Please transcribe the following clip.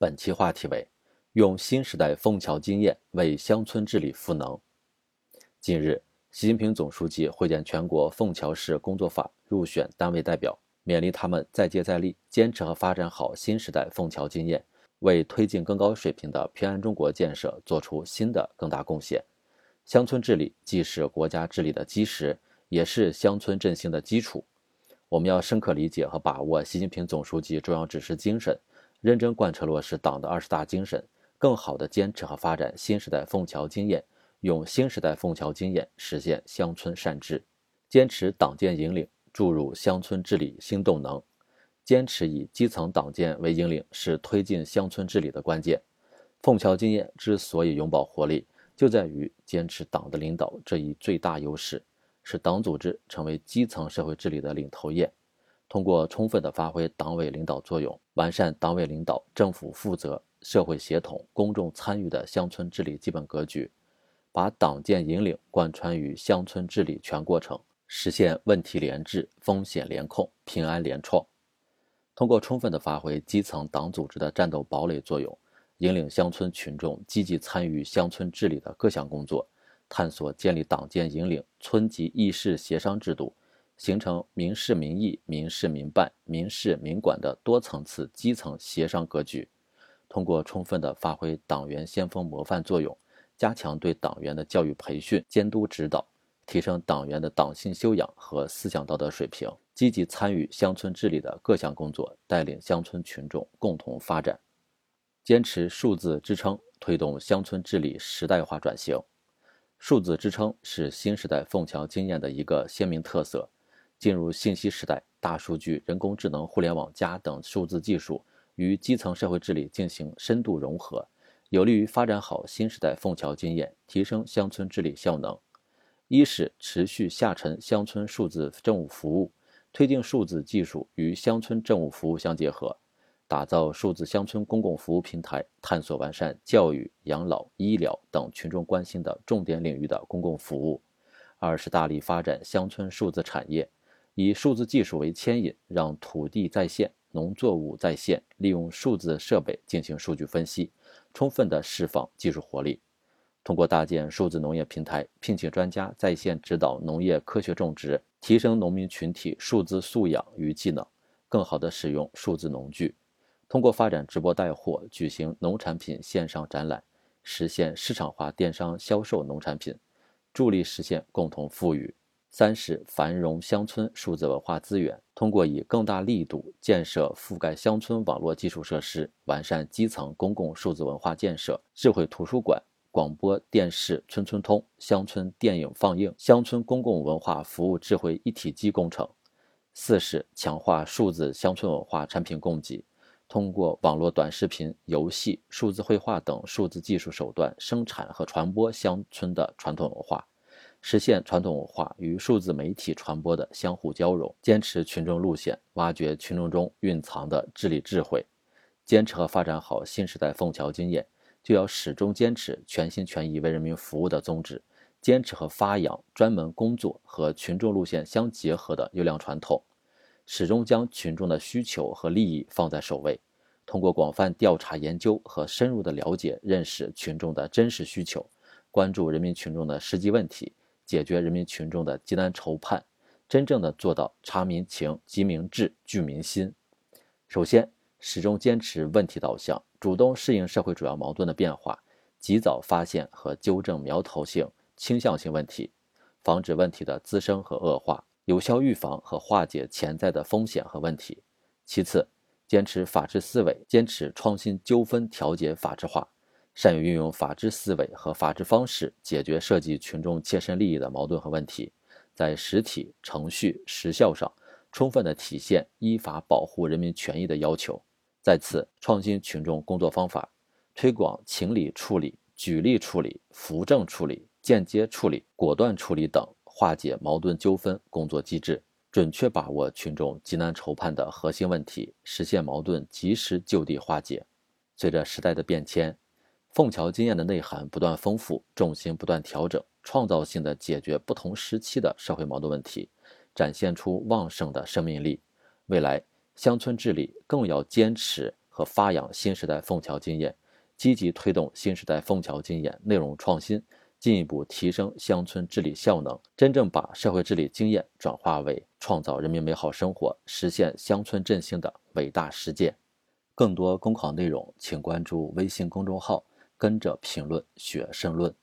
本期话题为：用新时代枫桥经验为乡村治理赋能。近日，习近平总书记会见全国枫桥市工作法入选单位代表，勉励他们再接再厉，坚持和发展好新时代枫桥经验，为推进更高水平的平安中国建设做出新的更大贡献。乡村治理既是国家治理的基石，也是乡村振兴的基础。我们要深刻理解和把握习近平总书记重要指示精神。认真贯彻落实党的二十大精神，更好地坚持和发展新时代枫桥经验，用新时代枫桥经验实现乡村善治，坚持党建引领，注入乡村治理新动能。坚持以基层党建为引领，是推进乡村治理的关键。枫桥经验之所以永葆活力，就在于坚持党的领导这一最大优势，使党组织成为基层社会治理的领头雁。通过充分的发挥党委领导作用，完善党委领导、政府负责、社会协同、公众参与的乡村治理基本格局，把党建引领贯穿于乡村治理全过程，实现问题联治、风险联控、平安联创。通过充分的发挥基层党组织的战斗堡垒作用，引领乡村群众积极参与乡村治理的各项工作，探索建立党建引领村级议事协商制度。形成民事民议、民事民办、民事民管的多层次基层协商格局，通过充分的发挥党员先锋模范作用，加强对党员的教育培训、监督指导，提升党员的党性修养和思想道德水平，积极参与乡村治理的各项工作，带领乡村群众共同发展。坚持数字支撑，推动乡村治理时代化转型。数字支撑是新时代凤桥经验的一个鲜明特色。进入信息时代，大数据、人工智能、互联网加等数字技术与基层社会治理进行深度融合，有利于发展好新时代枫桥经验，提升乡村治理效能。一是持续下沉乡村数字政务服务，推进数字技术与乡村政务服务相结合，打造数字乡村公共服务平台，探索完善教育、养老、医疗等群众关心的重点领域的公共服务。二是大力发展乡村数字产业。以数字技术为牵引，让土地在线、农作物在线，利用数字设备进行数据分析，充分的释放技术活力。通过搭建数字农业平台，聘请专家在线指导农业科学种植，提升农民群体数字素养与技能，更好地使用数字农具。通过发展直播带货，举行农产品线上展览，实现市场化电商销售农产品，助力实现共同富裕。三是繁荣乡村数字文化资源，通过以更大力度建设覆盖乡村网络基础设施，完善基层公共数字文化建设，智慧图书馆、广播电视村村通、乡村电影放映、乡村公共文化服务智慧一体机工程。四是强化数字乡村文化产品供给，通过网络短视频、游戏、数字绘画等数字技术手段，生产和传播乡村的传统文化。实现传统文化与数字媒体传播的相互交融，坚持群众路线，挖掘群众中蕴藏的治理智慧，坚持和发展好新时代凤桥经验，就要始终坚持全心全意为人民服务的宗旨，坚持和发扬专门工作和群众路线相结合的优良传统，始终将群众的需求和利益放在首位，通过广泛调查研究和深入的了解认识群众的真实需求，关注人民群众的实际问题。解决人民群众的急难愁盼，真正的做到察民情、急民智、聚民心。首先，始终坚持问题导向，主动适应社会主要矛盾的变化，及早发现和纠正苗头性、倾向性问题，防止问题的滋生和恶化，有效预防和化解潜在的风险和问题。其次，坚持法治思维，坚持创新纠纷调解法治化。善于运用法治思维和法治方式解决涉及群众切身利益的矛盾和问题，在实体、程序、时效上充分的体现依法保护人民权益的要求。再次创新群众工作方法，推广情理处理、举例处理、扶正处理、间接处理、果断处理等化解矛盾纠纷工作机制，准确把握群众急难愁盼的核心问题，实现矛盾及时就地化解。随着时代的变迁。枫桥经验的内涵不断丰富，重心不断调整，创造性的解决不同时期的社会矛盾问题，展现出旺盛的生命力。未来乡村治理更要坚持和发扬新时代枫桥经验，积极推动新时代枫桥经验内容创新，进一步提升乡村治理效能，真正把社会治理经验转化为创造人民美好生活、实现乡村振兴的伟大实践。更多公考内容，请关注微信公众号“跟着评论学申论”。